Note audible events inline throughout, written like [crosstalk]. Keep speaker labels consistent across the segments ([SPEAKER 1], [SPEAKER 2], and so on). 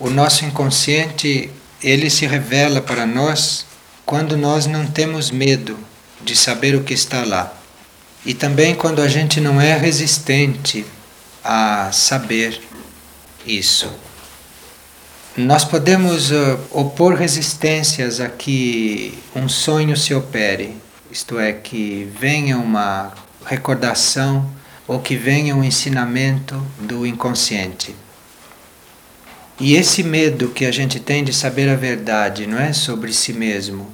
[SPEAKER 1] o nosso inconsciente ele se revela para nós quando nós não temos medo de saber o que está lá. E também quando a gente não é resistente a saber isso. Nós podemos uh, opor resistências a que um sonho se opere, isto é, que venha uma recordação ou que venha um ensinamento do inconsciente. E esse medo que a gente tem de saber a verdade, não é sobre si mesmo,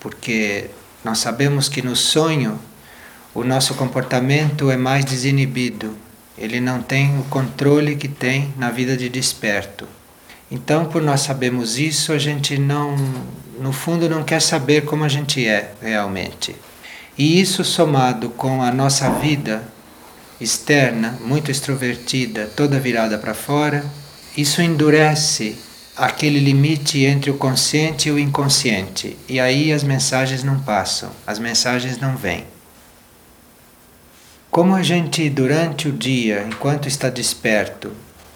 [SPEAKER 1] porque nós sabemos que no sonho o nosso comportamento é mais desinibido, ele não tem o controle que tem na vida de desperto. Então, por nós sabemos isso, a gente não, no fundo, não quer saber como a gente é realmente. E isso somado com a nossa vida externa, muito extrovertida, toda virada para fora, isso endurece aquele limite entre o consciente e o inconsciente. E aí as mensagens não passam, as mensagens não vêm. Como a gente, durante o dia, enquanto está desperto,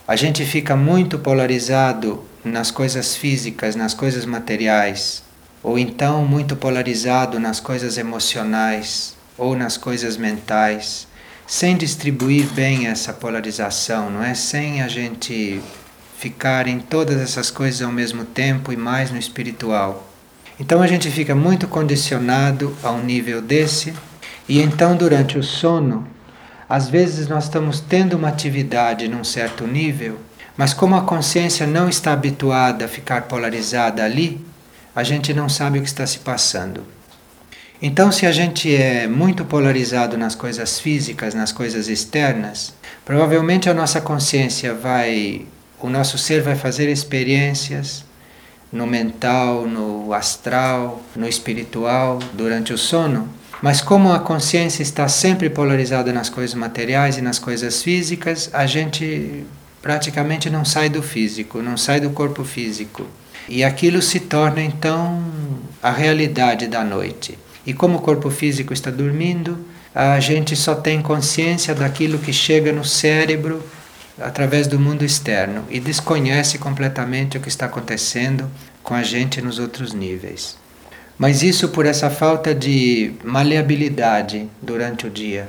[SPEAKER 1] a gente fica muito polarizado nas coisas físicas, nas coisas materiais, ou então muito polarizado nas coisas emocionais ou nas coisas mentais, sem distribuir bem essa polarização, não é? Sem a gente ficar em todas essas coisas ao mesmo tempo e mais no espiritual. Então a gente fica muito condicionado a um nível desse, e então durante o sono, às vezes nós estamos tendo uma atividade num certo nível, mas como a consciência não está habituada a ficar polarizada ali, a gente não sabe o que está se passando. Então, se a gente é muito polarizado nas coisas físicas, nas coisas externas, provavelmente a nossa consciência vai o nosso ser vai fazer experiências no mental, no astral, no espiritual durante o sono, mas como a consciência está sempre polarizada nas coisas materiais e nas coisas físicas, a gente praticamente não sai do físico, não sai do corpo físico. E aquilo se torna então a realidade da noite. E como o corpo físico está dormindo, a gente só tem consciência daquilo que chega no cérebro através do mundo externo e desconhece completamente o que está acontecendo com a gente nos outros níveis. Mas isso por essa falta de maleabilidade durante o dia,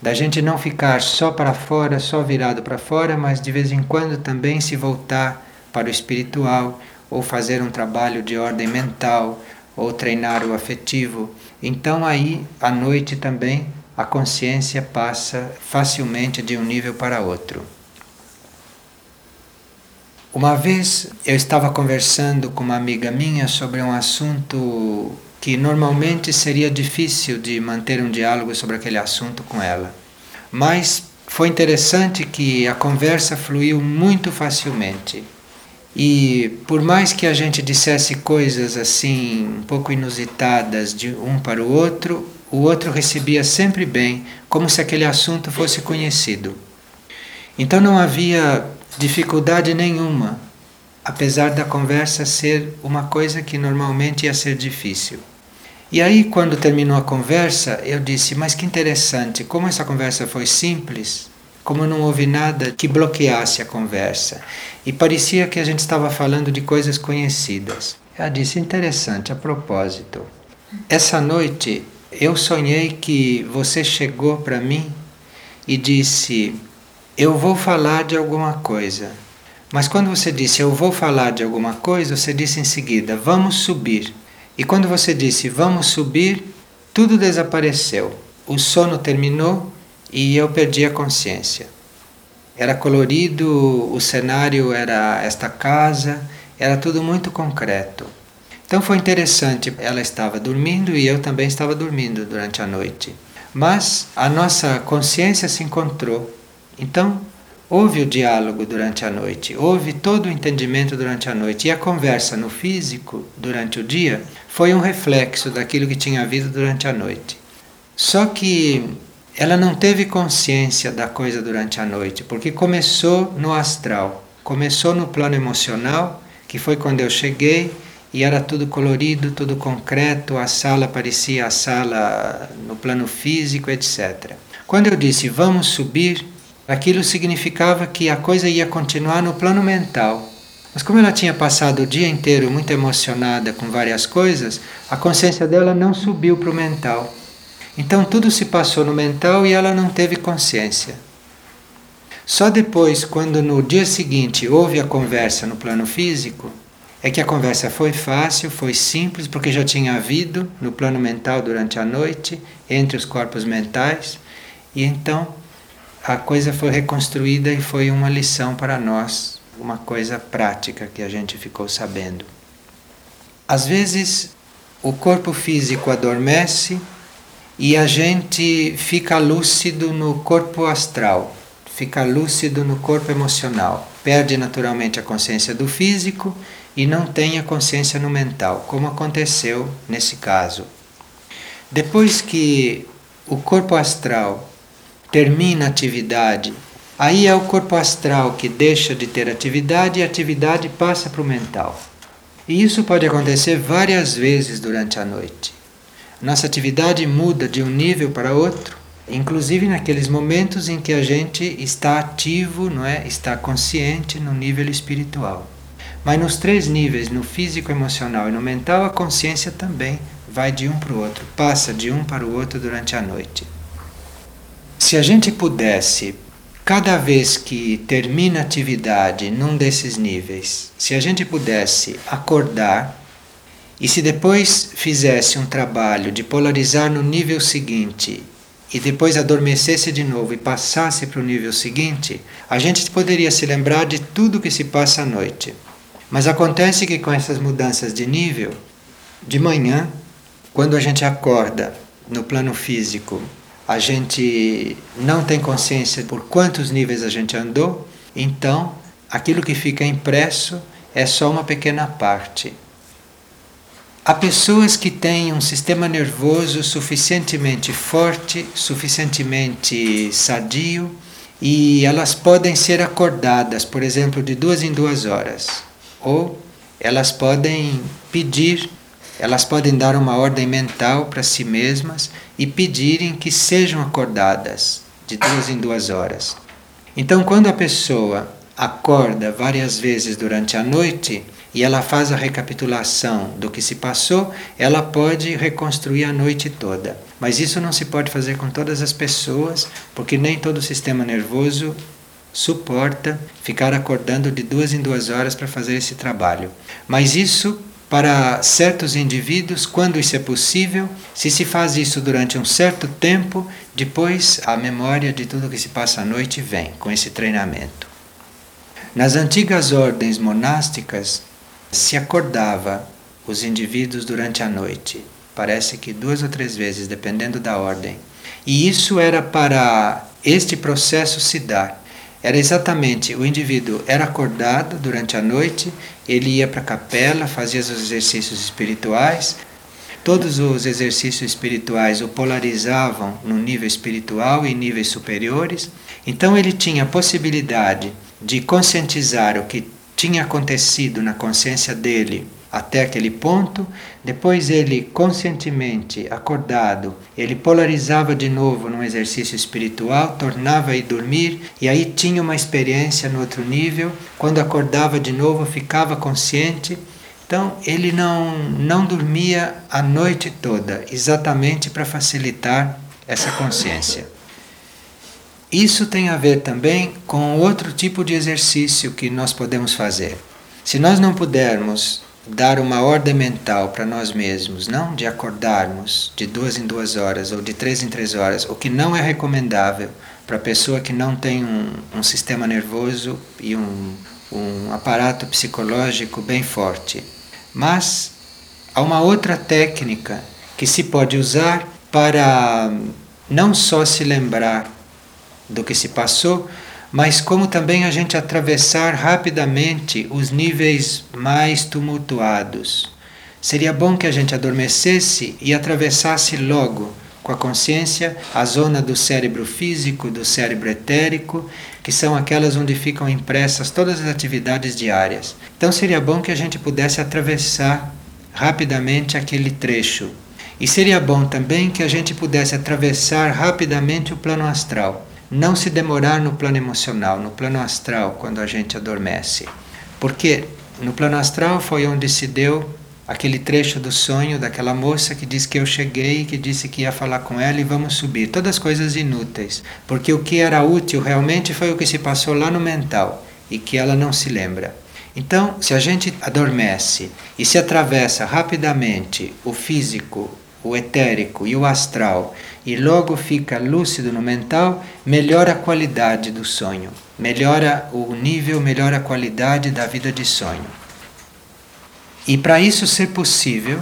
[SPEAKER 1] da gente não ficar só para fora, só virado para fora, mas de vez em quando também se voltar para o espiritual ou fazer um trabalho de ordem mental ou treinar o afetivo. Então aí à noite também a consciência passa facilmente de um nível para outro. Uma vez eu estava conversando com uma amiga minha sobre um assunto que normalmente seria difícil de manter um diálogo sobre aquele assunto com ela. Mas foi interessante que a conversa fluiu muito facilmente. E por mais que a gente dissesse coisas assim um pouco inusitadas de um para o outro, o outro recebia sempre bem, como se aquele assunto fosse conhecido. Então não havia dificuldade nenhuma, apesar da conversa ser uma coisa que normalmente ia ser difícil. E aí, quando terminou a conversa, eu disse: Mas que interessante, como essa conversa foi simples, como não houve nada que bloqueasse a conversa. E parecia que a gente estava falando de coisas conhecidas. Ela disse: Interessante, a propósito. Essa noite eu sonhei que você chegou para mim e disse: eu vou falar de alguma coisa. Mas quando você disse eu vou falar de alguma coisa, você disse em seguida vamos subir. E quando você disse vamos subir, tudo desapareceu. O sono terminou e eu perdi a consciência. Era colorido, o cenário era esta casa, era tudo muito concreto. Então foi interessante, ela estava dormindo e eu também estava dormindo durante a noite. Mas a nossa consciência se encontrou então, houve o diálogo durante a noite, houve todo o entendimento durante a noite. E a conversa no físico, durante o dia, foi um reflexo daquilo que tinha havido durante a noite. Só que ela não teve consciência da coisa durante a noite, porque começou no astral, começou no plano emocional, que foi quando eu cheguei e era tudo colorido, tudo concreto, a sala parecia a sala no plano físico, etc. Quando eu disse vamos subir, Aquilo significava que a coisa ia continuar no plano mental. Mas como ela tinha passado o dia inteiro muito emocionada com várias coisas, a consciência dela não subiu para o mental. Então tudo se passou no mental e ela não teve consciência. Só depois, quando no dia seguinte houve a conversa no plano físico, é que a conversa foi fácil, foi simples, porque já tinha havido no plano mental durante a noite, entre os corpos mentais, e então a coisa foi reconstruída e foi uma lição para nós, uma coisa prática que a gente ficou sabendo. Às vezes o corpo físico adormece e a gente fica lúcido no corpo astral, fica lúcido no corpo emocional, perde naturalmente a consciência do físico e não tem a consciência no mental, como aconteceu nesse caso. Depois que o corpo astral termina a atividade, aí é o corpo astral que deixa de ter atividade e a atividade passa para o mental. E isso pode acontecer várias vezes durante a noite. Nossa atividade muda de um nível para outro, inclusive naqueles momentos em que a gente está ativo, não é? Está consciente no nível espiritual. Mas nos três níveis, no físico, emocional e no mental, a consciência também vai de um para o outro, passa de um para o outro durante a noite. Se a gente pudesse, cada vez que termina a atividade num desses níveis, se a gente pudesse acordar e se depois fizesse um trabalho de polarizar no nível seguinte e depois adormecesse de novo e passasse para o nível seguinte, a gente poderia se lembrar de tudo que se passa à noite. Mas acontece que com essas mudanças de nível, de manhã, quando a gente acorda no plano físico, a gente não tem consciência por quantos níveis a gente andou, então aquilo que fica impresso é só uma pequena parte. Há pessoas que têm um sistema nervoso suficientemente forte, suficientemente sadio, e elas podem ser acordadas, por exemplo, de duas em duas horas ou elas podem pedir, elas podem dar uma ordem mental para si mesmas e pedirem que sejam acordadas de duas em duas horas. Então, quando a pessoa acorda várias vezes durante a noite e ela faz a recapitulação do que se passou, ela pode reconstruir a noite toda. Mas isso não se pode fazer com todas as pessoas, porque nem todo o sistema nervoso suporta ficar acordando de duas em duas horas para fazer esse trabalho. Mas isso para certos indivíduos, quando isso é possível, se se faz isso durante um certo tempo, depois a memória de tudo que se passa à noite vem com esse treinamento. Nas antigas ordens monásticas, se acordava os indivíduos durante a noite, parece que duas ou três vezes, dependendo da ordem. E isso era para este processo se dar. Era exatamente o indivíduo era acordado durante a noite, ele ia para a capela, fazia os exercícios espirituais. Todos os exercícios espirituais o polarizavam no nível espiritual e níveis superiores. Então ele tinha a possibilidade de conscientizar o que tinha acontecido na consciência dele até aquele ponto, depois ele conscientemente acordado, ele polarizava de novo num exercício espiritual, tornava a ir dormir e aí tinha uma experiência no outro nível, quando acordava de novo ficava consciente. Então ele não não dormia a noite toda, exatamente para facilitar essa consciência. Isso tem a ver também com outro tipo de exercício que nós podemos fazer. Se nós não pudermos dar uma ordem mental para nós mesmos, não de acordarmos de duas em duas horas ou de três em três horas, o que não é recomendável para a pessoa que não tem um, um sistema nervoso e um, um aparato psicológico bem forte. Mas há uma outra técnica que se pode usar para não só se lembrar do que se passou, mas como também a gente atravessar rapidamente os níveis mais tumultuados. Seria bom que a gente adormecesse e atravessasse logo com a consciência a zona do cérebro físico, do cérebro etérico, que são aquelas onde ficam impressas todas as atividades diárias. Então seria bom que a gente pudesse atravessar rapidamente aquele trecho. E seria bom também que a gente pudesse atravessar rapidamente o plano astral não se demorar no plano emocional, no plano astral, quando a gente adormece. Porque No plano astral foi onde se deu aquele trecho do sonho daquela moça que disse que eu cheguei, que disse que ia falar com ela e vamos subir. Todas coisas inúteis, porque o que era útil realmente foi o que se passou lá no mental e que ela não se lembra. Então, se a gente adormece e se atravessa rapidamente o físico, o etérico e o astral e logo fica lúcido no mental, melhora a qualidade do sonho, melhora o nível, melhora a qualidade da vida de sonho. E para isso ser possível,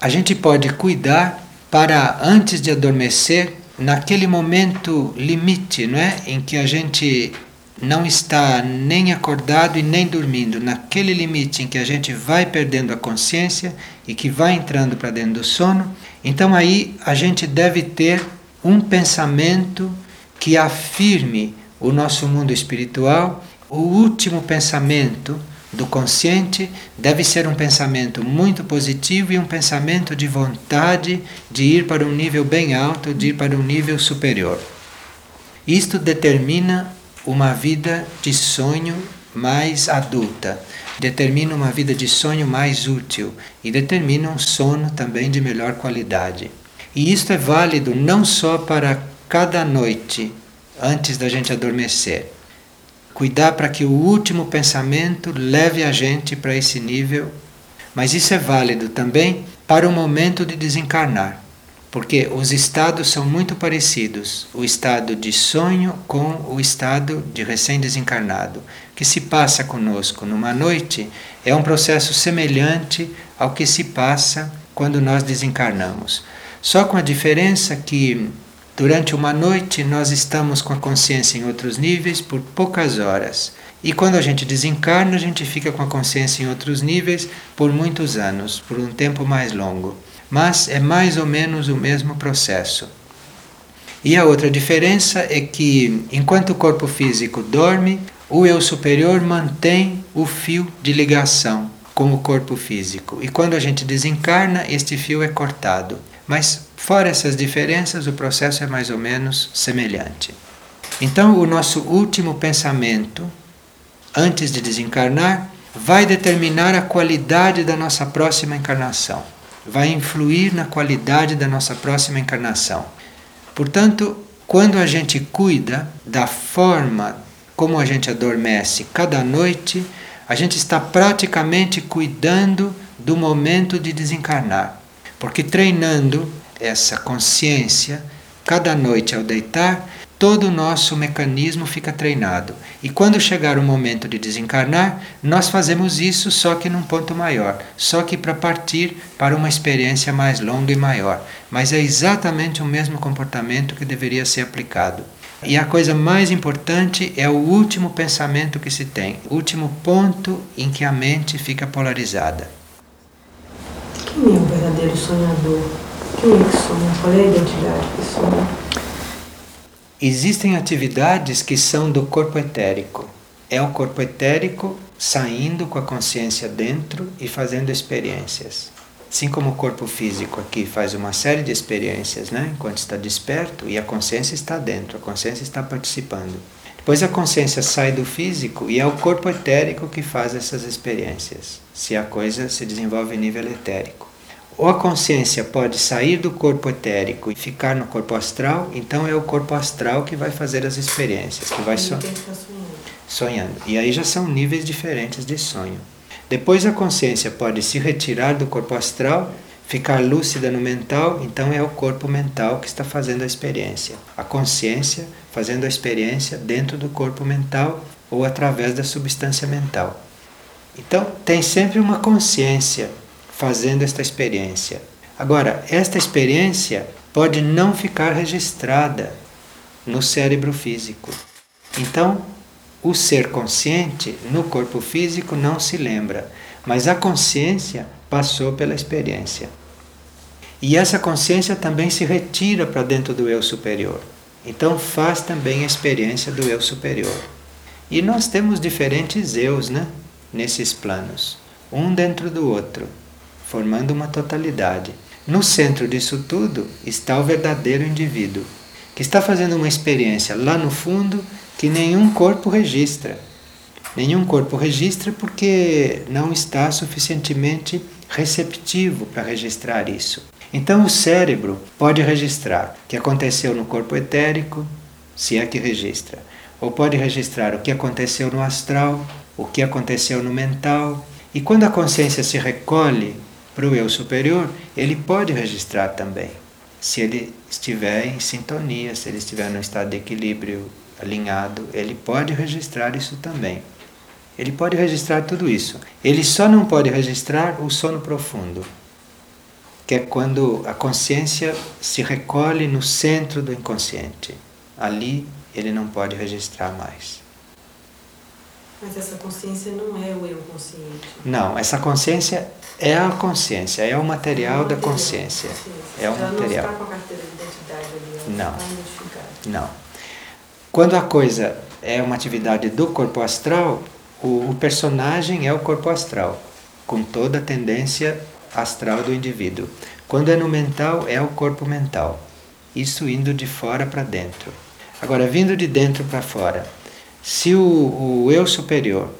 [SPEAKER 1] a gente pode cuidar para antes de adormecer, naquele momento limite, não é, em que a gente não está nem acordado e nem dormindo, naquele limite em que a gente vai perdendo a consciência e que vai entrando para dentro do sono, então aí a gente deve ter um pensamento que afirme o nosso mundo espiritual, o último pensamento do consciente deve ser um pensamento muito positivo e um pensamento de vontade de ir para um nível bem alto, de ir para um nível superior. Isto determina uma vida de sonho mais adulta, determina uma vida de sonho mais útil e determina um sono também de melhor qualidade. E isto é válido não só para cada noite antes da gente adormecer. Cuidar para que o último pensamento leve a gente para esse nível, mas isso é válido também para o momento de desencarnar porque os estados são muito parecidos. O estado de sonho com o estado de recém-desencarnado. Que se passa conosco numa noite é um processo semelhante ao que se passa quando nós desencarnamos. Só com a diferença que durante uma noite nós estamos com a consciência em outros níveis por poucas horas. E quando a gente desencarna, a gente fica com a consciência em outros níveis por muitos anos, por um tempo mais longo mas é mais ou menos o mesmo processo. E a outra diferença é que, enquanto o corpo físico dorme, o eu superior mantém o fio de ligação com o corpo físico. E quando a gente desencarna, este fio é cortado. Mas, fora essas diferenças, o processo é mais ou menos semelhante. Então, o nosso último pensamento, antes de desencarnar, vai determinar a qualidade da nossa próxima encarnação vai influir na qualidade da nossa próxima encarnação. Portanto, quando a gente cuida da forma como a gente adormece cada noite, a gente está praticamente cuidando do momento de desencarnar. Porque treinando essa consciência, cada noite ao deitar, todo o nosso mecanismo fica treinado. E quando chegar o momento de desencarnar, nós fazemos isso só que num ponto maior, só que para partir para uma experiência mais longa e maior. Mas é exatamente o mesmo comportamento que deveria ser aplicado. E a coisa mais importante é o último pensamento que se tem, o último ponto em que a mente fica polarizada.
[SPEAKER 2] Quem é o verdadeiro sonhador? Quem é que sonha? Qual é a identidade que sonha?
[SPEAKER 1] Existem atividades que são do corpo etérico. É o corpo etérico saindo com a consciência dentro e fazendo experiências. Assim como o corpo físico aqui faz uma série de experiências, né, enquanto está desperto e a consciência está dentro, a consciência está participando. Depois a consciência sai do físico e é o corpo etérico que faz essas experiências, se a coisa se desenvolve em nível etérico. Ou a consciência pode sair do corpo etérico e ficar no corpo astral, então é o corpo astral que vai fazer as experiências, que vai so sonhando. E aí já são níveis diferentes de sonho. Depois a consciência pode se retirar do corpo astral, ficar lúcida no mental, então é o corpo mental que está fazendo a experiência. A consciência fazendo a experiência dentro do corpo mental ou através da substância mental. Então tem sempre uma consciência fazendo esta experiência. Agora, esta experiência pode não ficar registrada no cérebro físico. Então, o ser consciente no corpo físico não se lembra, mas a consciência passou pela experiência. E essa consciência também se retira para dentro do eu superior. Então faz também a experiência do eu superior. E nós temos diferentes eus, né? Nesses planos, um dentro do outro formando uma totalidade. No centro disso tudo está o verdadeiro indivíduo, que está fazendo uma experiência lá no fundo que nenhum corpo registra. Nenhum corpo registra porque não está suficientemente receptivo para registrar isso. Então o cérebro pode registrar o que aconteceu no corpo etérico, se é que registra, ou pode registrar o que aconteceu no astral, o que aconteceu no mental. E quando a consciência se recolhe para o eu superior, ele pode registrar também, se ele estiver em sintonia, se ele estiver no estado de equilíbrio alinhado, ele pode registrar isso também. Ele pode registrar tudo isso. Ele só não pode registrar o sono profundo, que é quando a consciência se recolhe no centro do inconsciente. Ali ele não pode registrar mais.
[SPEAKER 2] Mas essa consciência não é o eu consciente.
[SPEAKER 1] Não, essa consciência é a consciência, é o material, é da consciência. É o
[SPEAKER 2] Ela
[SPEAKER 1] material.
[SPEAKER 2] não está com a carteira de identidade ali, ela
[SPEAKER 1] Não.
[SPEAKER 2] está.
[SPEAKER 1] Não. Quando a coisa é uma atividade do corpo astral, o, o personagem é o corpo astral, com toda a tendência astral do indivíduo. Quando é no mental, é o corpo mental. Isso indo de fora para dentro. Agora, vindo de dentro para fora, se o, o eu superior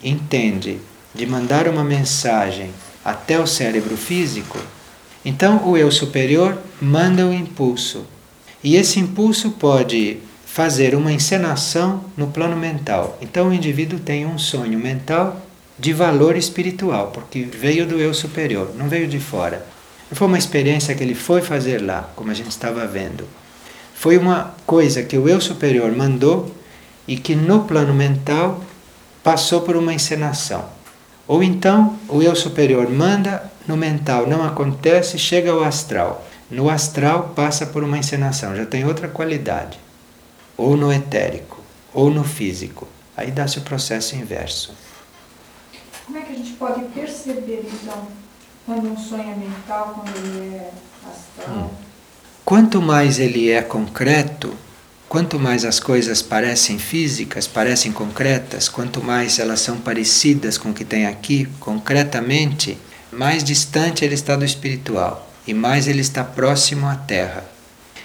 [SPEAKER 1] entende de mandar uma mensagem até o cérebro físico, então o eu superior manda o impulso. E esse impulso pode fazer uma encenação no plano mental. Então o indivíduo tem um sonho mental de valor espiritual, porque veio do eu superior, não veio de fora. Não foi uma experiência que ele foi fazer lá, como a gente estava vendo. Foi uma coisa que o eu superior mandou e que no plano mental passou por uma encenação. Ou então o eu superior manda, no mental não acontece, chega ao astral. No astral passa por uma encenação, já tem outra qualidade. Ou no etérico, ou no físico. Aí dá-se o processo inverso.
[SPEAKER 3] Como é que a gente pode perceber, então, quando um sonho é mental, quando ele é astral?
[SPEAKER 1] Quanto mais ele é concreto, quanto mais as coisas parecem físicas, parecem concretas, quanto mais elas são parecidas com o que tem aqui, concretamente, mais distante ele está do espiritual e mais ele está próximo à Terra.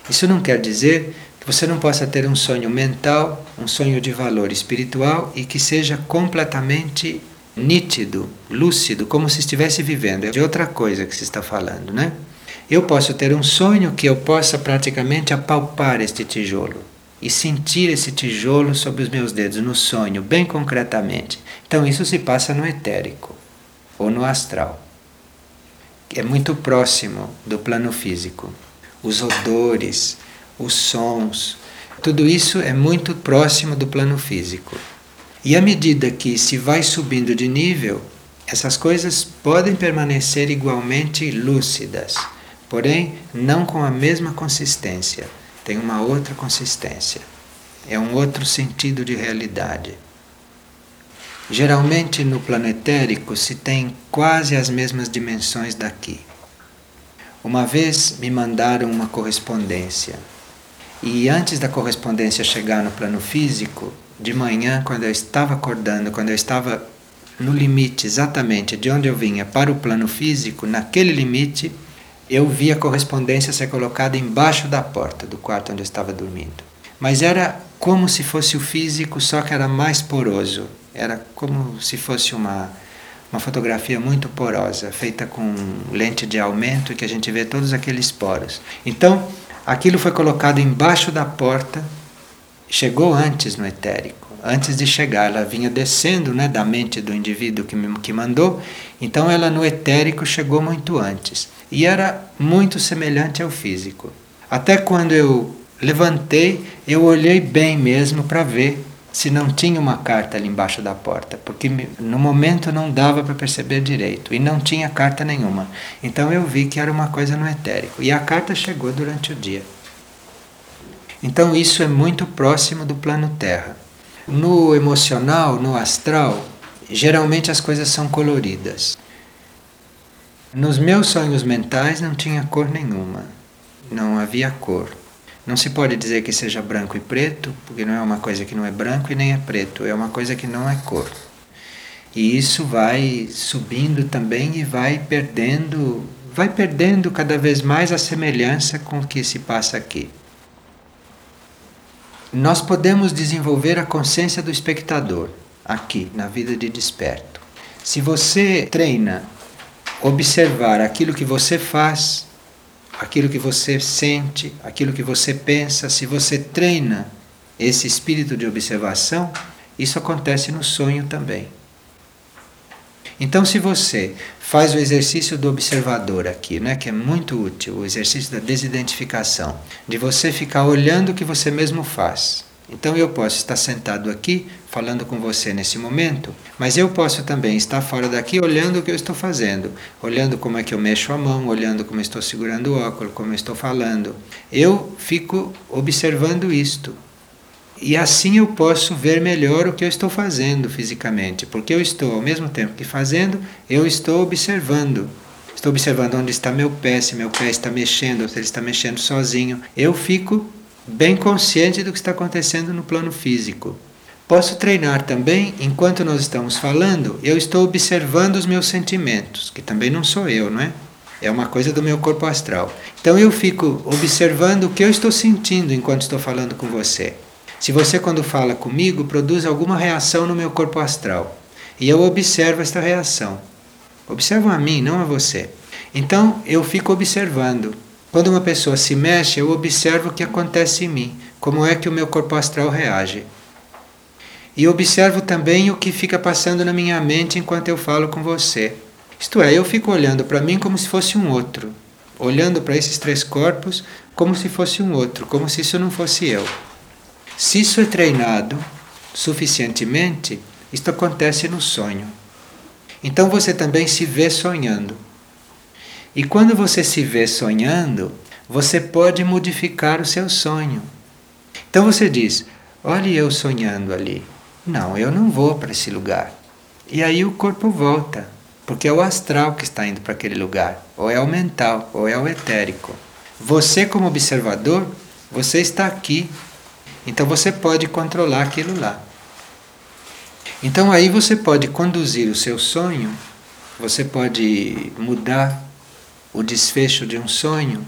[SPEAKER 1] Isso não quer dizer que você não possa ter um sonho mental, um sonho de valor espiritual e que seja completamente nítido, lúcido, como se estivesse vivendo. É de outra coisa que se está falando, né? Eu posso ter um sonho que eu possa praticamente apalpar este tijolo e sentir esse tijolo sob os meus dedos no sonho, bem concretamente. Então isso se passa no etérico ou no astral. É muito próximo do plano físico. Os odores, os sons, tudo isso é muito próximo do plano físico. E à medida que se vai subindo de nível, essas coisas podem permanecer igualmente lúcidas, porém não com a mesma consistência, tem uma outra consistência, é um outro sentido de realidade. Geralmente no plano etérico se tem quase as mesmas dimensões daqui. Uma vez me mandaram uma correspondência e antes da correspondência chegar no plano físico, de manhã, quando eu estava acordando, quando eu estava no limite exatamente de onde eu vinha para o plano físico, naquele limite, eu vi a correspondência ser colocada embaixo da porta do quarto onde eu estava dormindo. Mas era como se fosse o físico, só que era mais poroso. Era como se fosse uma, uma fotografia muito porosa, feita com lente de aumento que a gente vê todos aqueles poros. Então, aquilo foi colocado embaixo da porta chegou antes no etérico. Antes de chegar, ela vinha descendo né, da mente do indivíduo que, que mandou, então ela no etérico chegou muito antes. E era muito semelhante ao físico. Até quando eu levantei, eu olhei bem mesmo para ver se não tinha uma carta ali embaixo da porta, porque no momento não dava para perceber direito e não tinha carta nenhuma. Então eu vi que era uma coisa no etérico. E a carta chegou durante o dia. Então isso é muito próximo do plano Terra. No emocional, no astral, geralmente as coisas são coloridas. Nos meus sonhos mentais não tinha cor nenhuma, não havia cor. Não se pode dizer que seja branco e preto, porque não é uma coisa que não é branco e nem é preto, é uma coisa que não é cor. E isso vai subindo também e vai perdendo, vai perdendo cada vez mais a semelhança com o que se passa aqui nós podemos desenvolver a consciência do espectador. aqui na vida de desperto. Se você treina observar aquilo que você faz, aquilo que você sente, aquilo que você pensa, se você treina esse espírito de observação, isso acontece no sonho também. Então, se você faz o exercício do observador aqui, né, que é muito útil, o exercício da desidentificação, de você ficar olhando o que você mesmo faz. Então, eu posso estar sentado aqui falando com você nesse momento, mas eu posso também estar fora daqui olhando o que eu estou fazendo, olhando como é que eu mexo a mão, olhando como estou segurando o óculos, como eu estou falando. Eu fico observando isto. E assim eu posso ver melhor o que eu estou fazendo fisicamente, porque eu estou, ao mesmo tempo que fazendo, eu estou observando. Estou observando onde está meu pé, se meu pé está mexendo, se ele está mexendo sozinho. Eu fico bem consciente do que está acontecendo no plano físico. Posso treinar também, enquanto nós estamos falando, eu estou observando os meus sentimentos, que também não sou eu, não é? É uma coisa do meu corpo astral. Então eu fico observando o que eu estou sentindo enquanto estou falando com você. Se você, quando fala comigo, produz alguma reação no meu corpo astral e eu observo esta reação, observo a mim, não a você. Então eu fico observando. Quando uma pessoa se mexe, eu observo o que acontece em mim, como é que o meu corpo astral reage. E observo também o que fica passando na minha mente enquanto eu falo com você. Isto é, eu fico olhando para mim como se fosse um outro, olhando para esses três corpos como se fosse um outro, como se isso não fosse eu. Se isso é treinado suficientemente, isto acontece no sonho. Então você também se vê sonhando. E quando você se vê sonhando, você pode modificar o seu sonho. Então você diz: Olha eu sonhando ali. Não, eu não vou para esse lugar. E aí o corpo volta, porque é o astral que está indo para aquele lugar, ou é o mental, ou é o etérico. Você, como observador, você está aqui então você pode controlar aquilo lá. Então aí você pode conduzir o seu sonho, você pode mudar o desfecho de um sonho,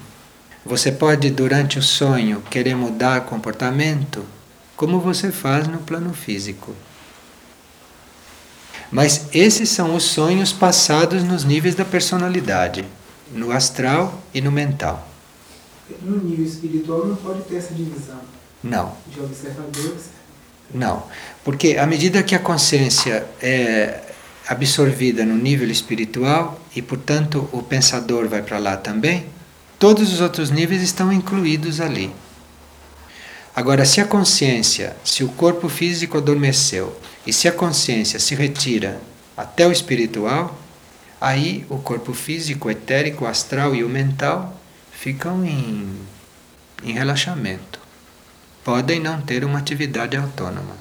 [SPEAKER 1] você pode durante o sonho querer mudar comportamento, como você faz no plano físico. Mas esses são os sonhos passados nos níveis da personalidade, no astral e no mental.
[SPEAKER 4] No nível espiritual não pode ter essa divisão.
[SPEAKER 1] Não.
[SPEAKER 4] De observadores?
[SPEAKER 1] Não. Porque à medida que a consciência é absorvida no nível espiritual e, portanto, o pensador vai para lá também, todos os outros níveis estão incluídos ali. Agora, se a consciência, se o corpo físico adormeceu e se a consciência se retira até o espiritual, aí o corpo físico, etérico, astral e o mental ficam em, em relaxamento podem não ter uma atividade autônoma.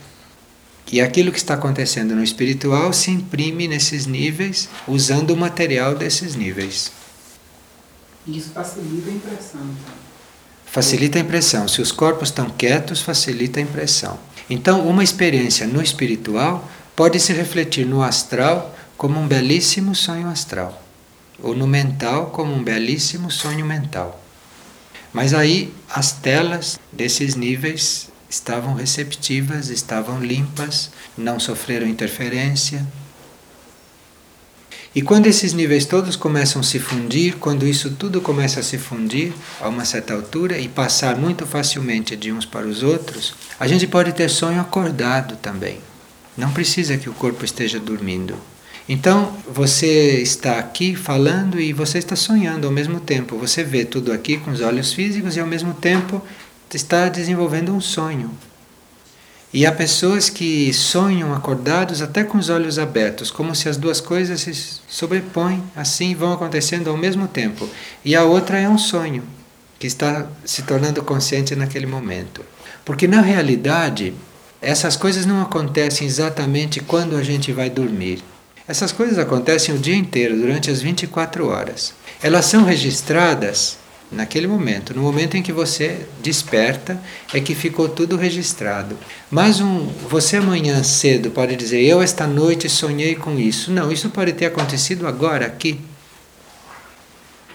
[SPEAKER 1] E aquilo que está acontecendo no espiritual se imprime nesses níveis, usando o material desses níveis.
[SPEAKER 4] Isso facilita a impressão. Então.
[SPEAKER 1] Facilita a impressão. Se os corpos estão quietos, facilita a impressão. Então, uma experiência no espiritual pode se refletir no astral como um belíssimo sonho astral, ou no mental como um belíssimo sonho mental. Mas aí as telas desses níveis estavam receptivas, estavam limpas, não sofreram interferência. E quando esses níveis todos começam a se fundir, quando isso tudo começa a se fundir a uma certa altura e passar muito facilmente de uns para os outros, a gente pode ter sonho acordado também. Não precisa que o corpo esteja dormindo. Então, você está aqui falando e você está sonhando ao mesmo tempo. Você vê tudo aqui com os olhos físicos e ao mesmo tempo está desenvolvendo um sonho. E há pessoas que sonham acordados até com os olhos abertos, como se as duas coisas se sobrepõem, assim vão acontecendo ao mesmo tempo. E a outra é um sonho, que está se tornando consciente naquele momento. Porque na realidade, essas coisas não acontecem exatamente quando a gente vai dormir. Essas coisas acontecem o dia inteiro, durante as 24 horas. Elas são registradas naquele momento, no momento em que você desperta, é que ficou tudo registrado. Mas um, você amanhã cedo pode dizer: Eu esta noite sonhei com isso. Não, isso pode ter acontecido agora, aqui.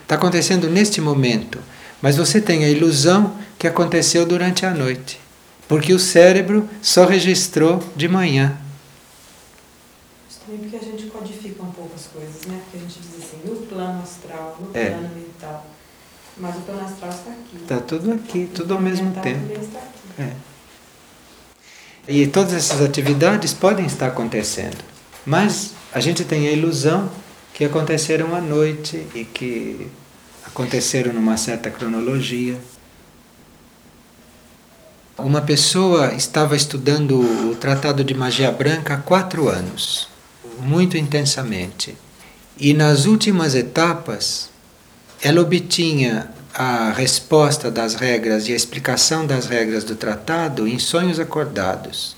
[SPEAKER 1] Está acontecendo neste momento. Mas você tem a ilusão que aconteceu durante a noite. Porque o cérebro só registrou de manhã.
[SPEAKER 2] Também porque a gente codifica um pouco as coisas, né? Porque a gente diz assim, no plano astral, no
[SPEAKER 1] É.
[SPEAKER 2] plano mental. Mas o plano astral está aqui.
[SPEAKER 1] Está tudo aqui, tudo ao mesmo tempo. É. E todas essas atividades podem estar acontecendo, mas a gente tem a ilusão que aconteceram à noite e que aconteceram numa certa cronologia. Uma pessoa estava estudando o Tratado de Magia Branca há quatro anos, muito intensamente. E nas últimas etapas, ela obtinha a resposta das regras e a explicação das regras do tratado em sonhos acordados.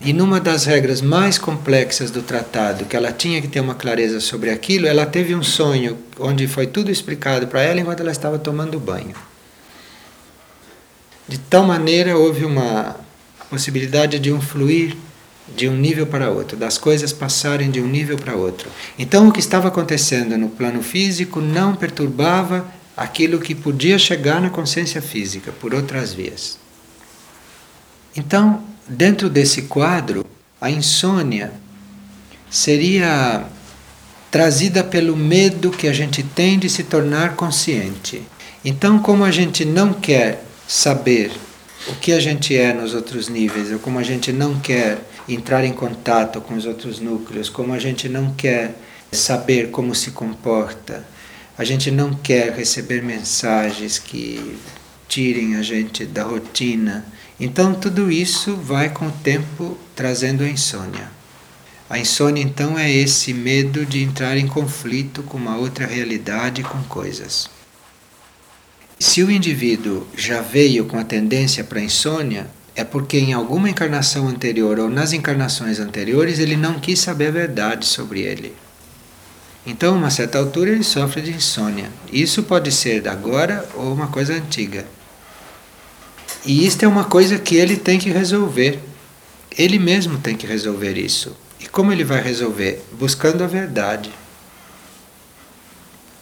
[SPEAKER 1] E numa das regras mais complexas do tratado, que ela tinha que ter uma clareza sobre aquilo, ela teve um sonho onde foi tudo explicado para ela enquanto ela estava tomando banho. De tal maneira houve uma possibilidade de um fluir de um nível para outro, das coisas passarem de um nível para outro. Então o que estava acontecendo no plano físico não perturbava aquilo que podia chegar na consciência física por outras vias. Então, dentro desse quadro, a insônia seria trazida pelo medo que a gente tem de se tornar consciente. Então, como a gente não quer saber o que a gente é nos outros níveis, ou como a gente não quer entrar em contato com os outros núcleos, como a gente não quer saber como se comporta, a gente não quer receber mensagens que tirem a gente da rotina. Então, tudo isso vai com o tempo trazendo a insônia. A insônia, então, é esse medo de entrar em conflito com uma outra realidade, com coisas. Se o indivíduo já veio com a tendência para a insônia, é porque em alguma encarnação anterior ou nas encarnações anteriores ele não quis saber a verdade sobre ele. Então, a uma certa altura, ele sofre de insônia. Isso pode ser agora ou uma coisa antiga. E isto é uma coisa que ele tem que resolver. Ele mesmo tem que resolver isso. E como ele vai resolver? Buscando a verdade.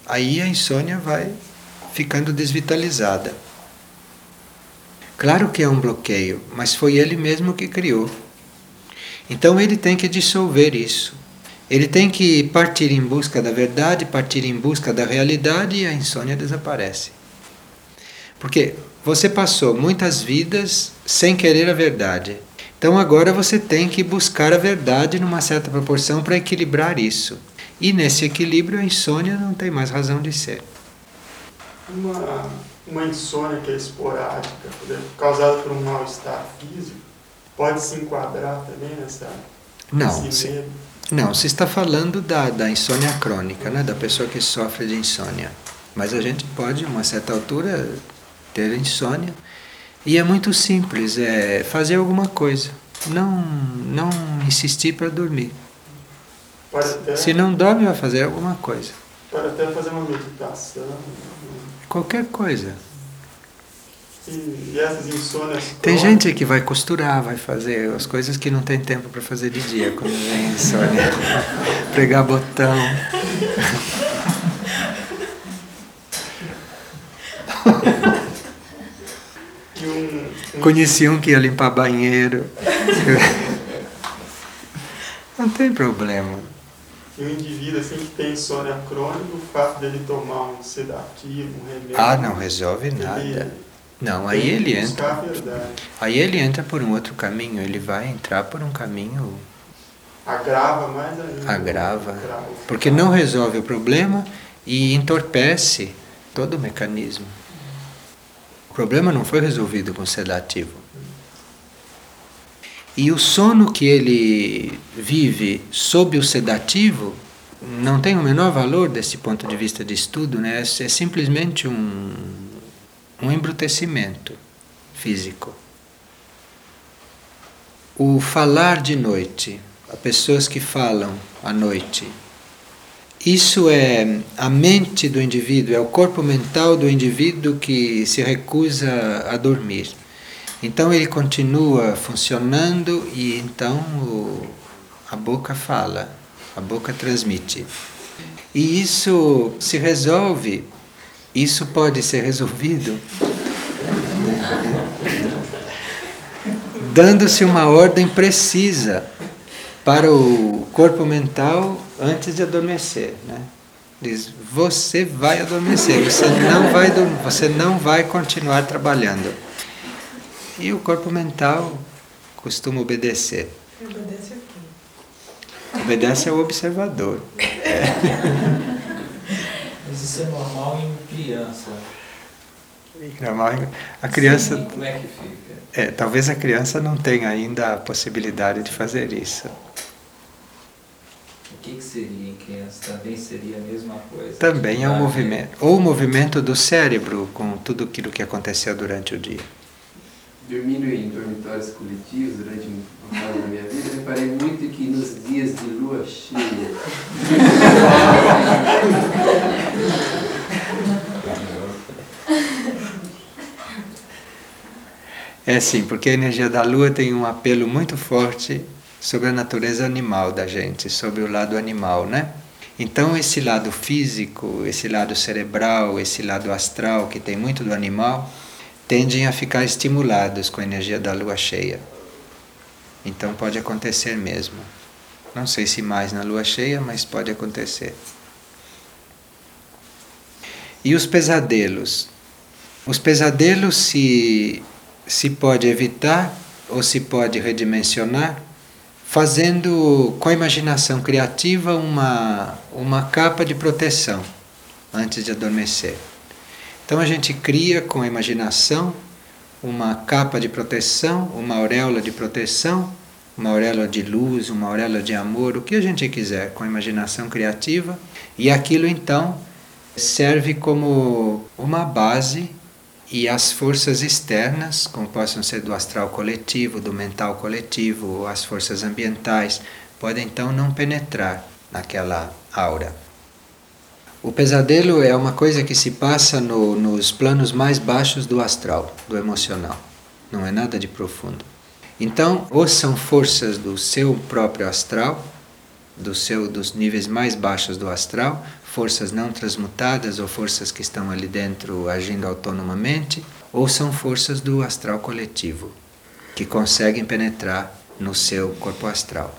[SPEAKER 1] Aí a insônia vai ficando desvitalizada. Claro que é um bloqueio, mas foi ele mesmo que criou. Então ele tem que dissolver isso. Ele tem que partir em busca da verdade, partir em busca da realidade e a insônia desaparece. Porque você passou muitas vidas sem querer a verdade. Então agora você tem que buscar a verdade numa certa proporção para equilibrar isso. E nesse equilíbrio a insônia não tem mais razão de ser.
[SPEAKER 5] Uma, uma insônia que é esporádica, por exemplo, causada por um mal-estar físico, pode se enquadrar também nessa
[SPEAKER 1] Não, se, não, se está falando da, da insônia crônica, né? da pessoa que sofre de insônia. Mas a gente pode, a uma certa altura, ter insônia. E é muito simples, é fazer alguma coisa. Não, não insistir para dormir.
[SPEAKER 5] Até,
[SPEAKER 1] Se não dorme, vai fazer alguma coisa.
[SPEAKER 5] pode até fazer uma meditação.
[SPEAKER 1] Qualquer coisa.
[SPEAKER 5] E, essas insônias
[SPEAKER 1] Tem gente que vai costurar, vai fazer as coisas que não tem tempo para fazer de dia quando vem insônia. [laughs] Pregar botão.
[SPEAKER 5] Um, um
[SPEAKER 1] Conheci um que ia limpar banheiro. [laughs] Não tem problema.
[SPEAKER 5] E um indivíduo assim que tem insônia crônica, o fato dele tomar um sedativo, um remédio.
[SPEAKER 1] Ah, não resolve
[SPEAKER 5] ele
[SPEAKER 1] nada. Não, aí ele entra.
[SPEAKER 5] buscar a verdade.
[SPEAKER 1] Aí ele entra por um outro caminho, ele vai entrar por um caminho
[SPEAKER 5] Agrava mais ainda.
[SPEAKER 1] agrava,
[SPEAKER 5] Agrava.
[SPEAKER 1] porque não resolve o problema e entorpece todo o mecanismo. O problema não foi resolvido com sedativo. E o sono que ele vive sob o sedativo não tem o menor valor desse ponto de vista de estudo, né? é simplesmente um, um embrutecimento físico. O falar de noite, há pessoas que falam à noite, isso é a mente do indivíduo, é o corpo mental do indivíduo que se recusa a dormir. Então ele continua funcionando e então o, a boca fala, a boca transmite. E isso se resolve, isso pode ser resolvido dando-se uma ordem precisa para o corpo mental antes de adormecer, né? Diz: você vai adormecer, você não vai você não vai continuar trabalhando. E o corpo mental costuma obedecer.
[SPEAKER 2] Obedece a quem?
[SPEAKER 1] Obedece ao observador. [laughs]
[SPEAKER 6] Mas isso é normal em criança.
[SPEAKER 1] Normal, a criança,
[SPEAKER 6] Sim, como é que fica?
[SPEAKER 1] é, talvez a criança não tenha ainda a possibilidade de fazer isso.
[SPEAKER 6] O que, que seria em criança? Também seria a mesma coisa?
[SPEAKER 1] Também é um
[SPEAKER 6] Ah,
[SPEAKER 1] movimento, ou o movimento do cérebro com tudo aquilo que aconteceu durante o dia.
[SPEAKER 7] Dormindo em dormitórios coletivos durante uma fase da minha vida, eu reparei muito que nos dias de lua cheia,
[SPEAKER 1] É sim, porque a energia da lua tem um apelo muito forte sobre a natureza animal da gente, sobre o lado animal, né? Então esse lado físico, esse lado cerebral, esse lado astral que tem muito do animal, tendem a ficar estimulados com a energia da lua cheia. Então pode acontecer mesmo. Não sei se mais na lua cheia, mas pode acontecer. E os pesadelos? Os pesadelos se se pode evitar ou se pode redimensionar fazendo com a imaginação criativa uma, uma capa de proteção antes de adormecer. Então a gente cria com a imaginação uma capa de proteção, uma auréola de proteção, uma auréola de luz, uma auréola de amor, o que a gente quiser com a imaginação criativa, e aquilo então serve como uma base e as forças externas, como possam ser do astral coletivo, do mental coletivo, ou as forças ambientais, podem então não penetrar naquela aura. O pesadelo é uma coisa que se passa no, nos planos mais baixos do astral, do emocional. Não é nada de profundo. Então, ou são forças do seu próprio astral, do seu, dos níveis mais baixos do astral, forças não transmutadas ou forças que estão ali dentro agindo autonomamente, ou são forças do astral coletivo, que conseguem penetrar no seu corpo astral.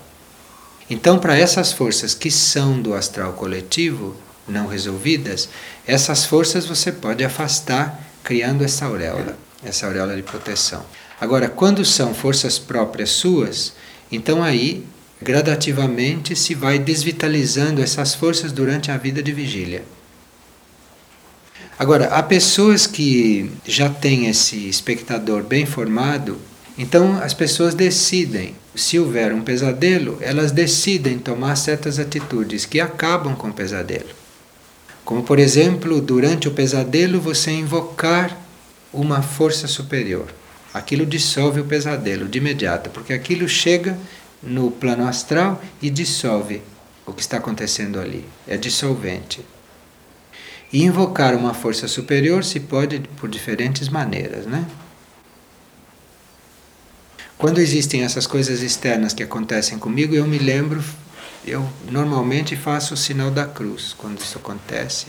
[SPEAKER 1] Então, para essas forças que são do astral coletivo, não resolvidas, essas forças você pode afastar criando essa auréola, essa auréola de proteção. Agora, quando são forças próprias suas, então aí gradativamente se vai desvitalizando essas forças durante a vida de vigília. Agora, há pessoas que já têm esse espectador bem formado, então as pessoas decidem, se houver um pesadelo, elas decidem tomar certas atitudes que acabam com o pesadelo. Como, por exemplo, durante o pesadelo você invocar uma força superior. Aquilo dissolve o pesadelo de imediato, porque aquilo chega no plano astral e dissolve o que está acontecendo ali. É dissolvente. E invocar uma força superior se pode por diferentes maneiras, né? Quando existem essas coisas externas que acontecem comigo, eu me lembro, eu normalmente faço o sinal da cruz quando isso acontece,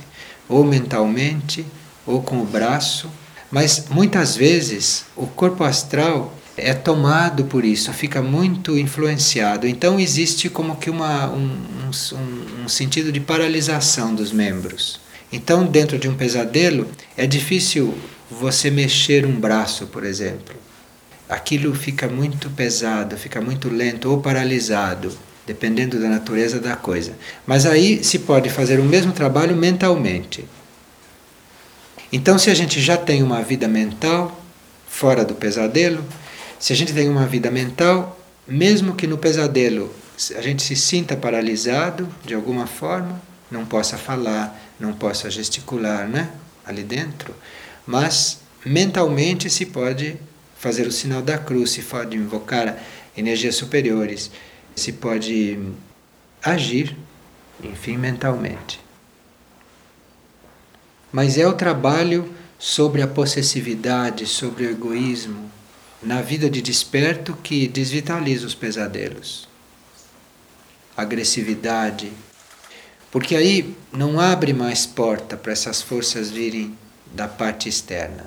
[SPEAKER 1] ou mentalmente, ou com o braço, mas muitas vezes o corpo astral é tomado por isso, fica muito influenciado. Então existe como que uma, um, um, um sentido de paralisação dos membros. Então, dentro de um pesadelo, é difícil você mexer um braço, por exemplo. Aquilo fica muito pesado, fica muito lento ou paralisado, dependendo da natureza da coisa. Mas aí se pode fazer o mesmo trabalho mentalmente. Então, se a gente já tem uma vida mental fora do pesadelo, se a gente tem uma vida mental, mesmo que no pesadelo a gente se sinta paralisado de alguma forma, não possa falar, não possa gesticular, né? Ali dentro, mas mentalmente se pode fazer o sinal da cruz, se pode invocar energias superiores, se pode agir, enfim, mentalmente. Mas é o trabalho sobre a possessividade, sobre o egoísmo, na vida de desperto que desvitaliza os pesadelos. Agressividade. Porque aí não abre mais porta para essas forças virem da parte externa.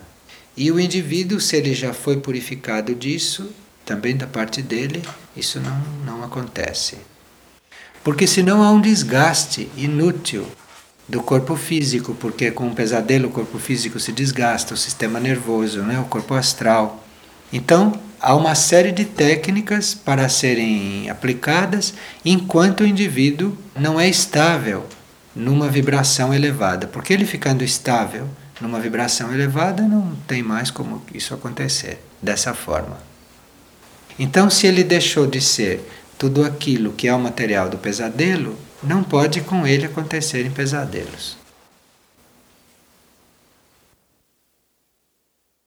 [SPEAKER 1] E o indivíduo, se ele já foi purificado disso, também da parte dele, isso não, não acontece. Porque senão há um desgaste inútil do corpo físico, porque com um pesadelo o corpo físico se desgasta, o sistema nervoso, né, o corpo astral. Então, há uma série de técnicas para serem aplicadas enquanto o indivíduo não é estável numa vibração elevada, porque ele ficando estável numa vibração elevada não tem mais como isso acontecer dessa forma. Então, se ele deixou de ser tudo aquilo que é o material do pesadelo, não pode com ele acontecerem pesadelos.